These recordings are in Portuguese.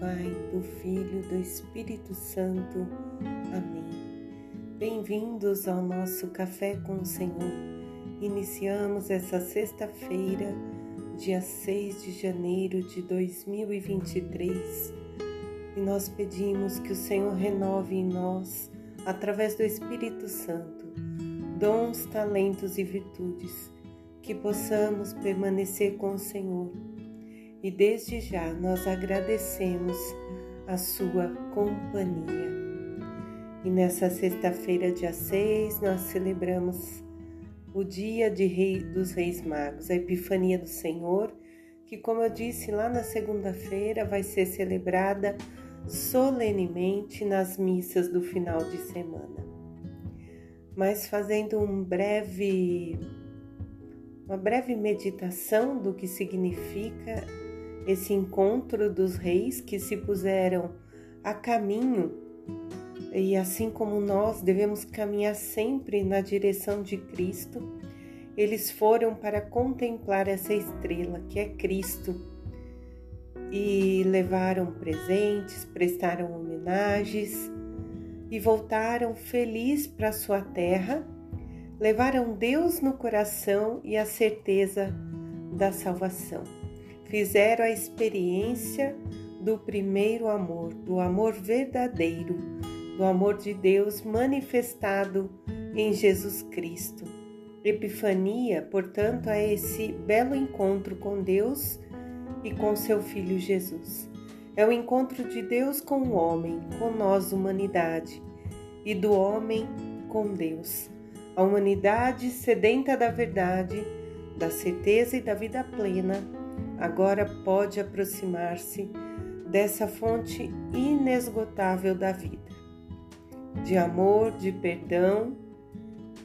Pai, do Filho, do Espírito Santo. Amém. Bem-vindos ao nosso Café com o Senhor. Iniciamos essa sexta-feira, dia 6 de janeiro de 2023, e nós pedimos que o Senhor renove em nós, através do Espírito Santo, dons, talentos e virtudes, que possamos permanecer com o Senhor e desde já nós agradecemos a sua companhia. E nessa sexta-feira, dia 6, nós celebramos o dia de Rei dos Reis Magos, a Epifania do Senhor, que, como eu disse lá na segunda-feira, vai ser celebrada solenemente nas missas do final de semana. Mas fazendo um breve uma breve meditação do que significa esse encontro dos reis que se puseram a caminho. E assim como nós devemos caminhar sempre na direção de Cristo, eles foram para contemplar essa estrela que é Cristo. E levaram presentes, prestaram homenagens e voltaram felizes para sua terra, levaram Deus no coração e a certeza da salvação fizeram a experiência do primeiro amor, do amor verdadeiro, do amor de Deus manifestado em Jesus Cristo. Epifania, portanto, é esse belo encontro com Deus e com seu Filho Jesus. É o encontro de Deus com o homem, com nós, humanidade, e do homem com Deus. A humanidade sedenta da verdade, da certeza e da vida plena agora pode aproximar-se dessa fonte inesgotável da vida, de amor, de perdão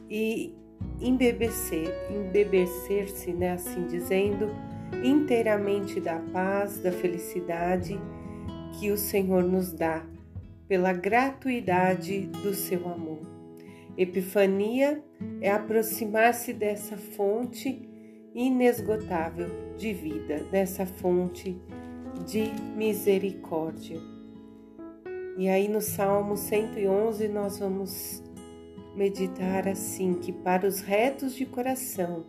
e embebecer, embebecer-se, né, assim dizendo, inteiramente da paz, da felicidade que o Senhor nos dá pela gratuidade do seu amor. Epifania é aproximar-se dessa fonte inesgotável de vida, dessa fonte de misericórdia. E aí no Salmo 111 nós vamos meditar assim: que para os retos de coração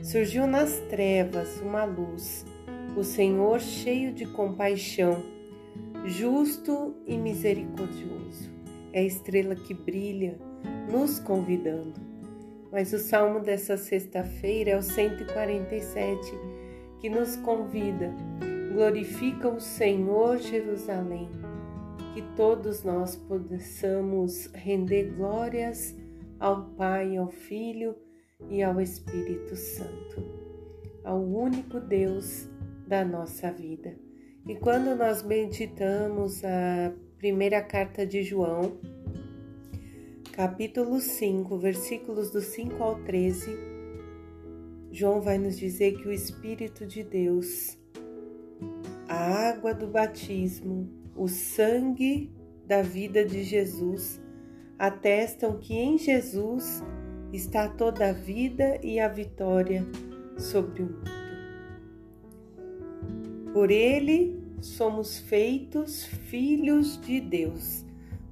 surgiu nas trevas uma luz, o Senhor cheio de compaixão, justo e misericordioso. É a estrela que brilha, nos convidando mas o salmo dessa sexta-feira é o 147, que nos convida: glorifica o Senhor Jerusalém, que todos nós possamos render glórias ao Pai, ao Filho e ao Espírito Santo, ao único Deus da nossa vida. E quando nós meditamos a primeira carta de João, capítulo 5, versículos do 5 ao 13, João vai nos dizer que o Espírito de Deus, a água do batismo, o sangue da vida de Jesus atestam que em Jesus está toda a vida e a vitória sobre o mundo. Por ele somos feitos filhos de Deus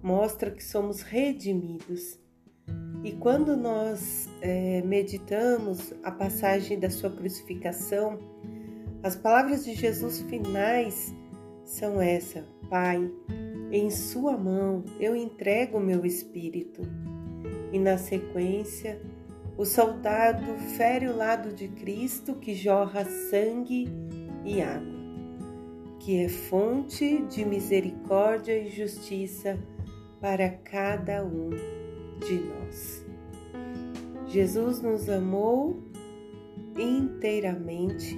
mostra que somos redimidos. E quando nós é, meditamos a passagem da sua crucificação, as palavras de Jesus finais são essa: Pai, em Sua mão eu entrego o meu espírito. E na sequência, o soldado fere o lado de Cristo que jorra sangue e água, que é fonte de misericórdia e justiça para cada um de nós. Jesus nos amou inteiramente,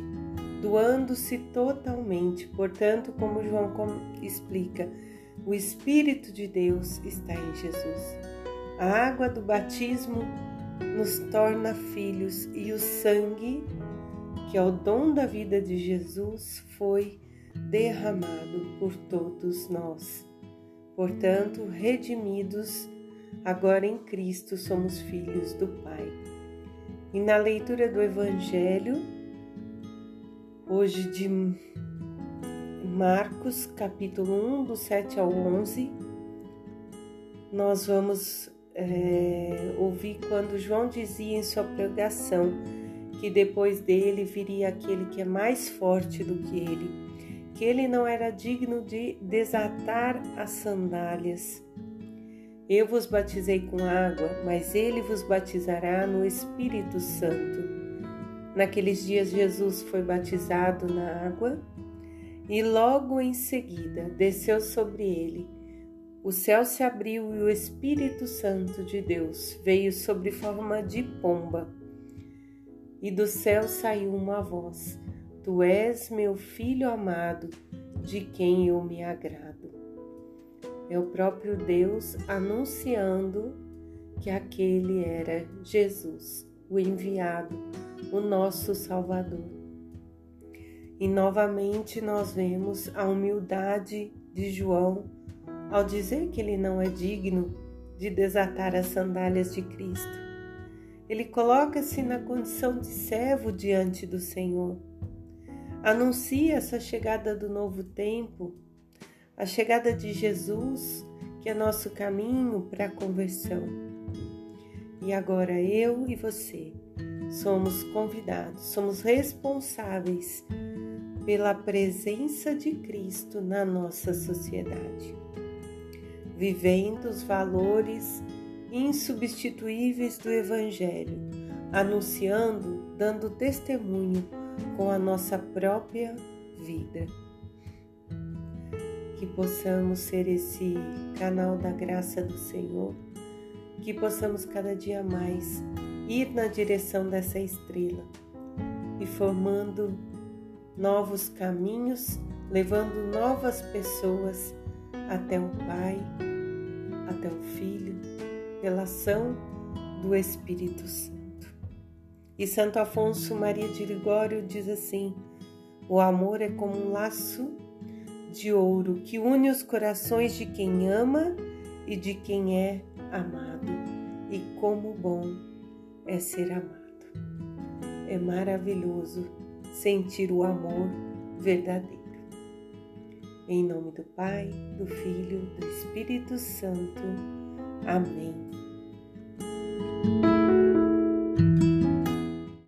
doando-se totalmente. Portanto, como João explica, o Espírito de Deus está em Jesus. A água do batismo nos torna filhos e o sangue, que é o dom da vida de Jesus, foi derramado por todos nós. Portanto, redimidos, agora em Cristo somos filhos do Pai. E na leitura do Evangelho, hoje de Marcos, capítulo 1, do 7 ao 11, nós vamos é, ouvir quando João dizia em sua pregação que depois dele viria aquele que é mais forte do que ele, que ele não era digno de desatar as sandálias. Eu vos batizei com água, mas ele vos batizará no Espírito Santo. Naqueles dias, Jesus foi batizado na água e logo em seguida desceu sobre ele. O céu se abriu e o Espírito Santo de Deus veio sobre forma de pomba. E do céu saiu uma voz: Tu és meu filho amado, de quem eu me agrado. É o próprio Deus anunciando que aquele era Jesus, o enviado, o nosso Salvador. E novamente nós vemos a humildade de João ao dizer que ele não é digno de desatar as sandálias de Cristo. Ele coloca-se na condição de servo diante do Senhor. Anuncia essa chegada do novo tempo, a chegada de Jesus, que é nosso caminho para a conversão. E agora eu e você somos convidados, somos responsáveis pela presença de Cristo na nossa sociedade, vivendo os valores insubstituíveis do Evangelho, anunciando, dando testemunho com a nossa própria vida. Que possamos ser esse canal da graça do Senhor, que possamos cada dia mais ir na direção dessa estrela e formando novos caminhos, levando novas pessoas até o Pai, até o Filho, pela ação do Espírito Santo. E Santo Afonso Maria de Ligório diz assim: o amor é como um laço de ouro que une os corações de quem ama e de quem é amado. E como bom é ser amado. É maravilhoso sentir o amor verdadeiro. Em nome do Pai, do Filho, do Espírito Santo. Amém.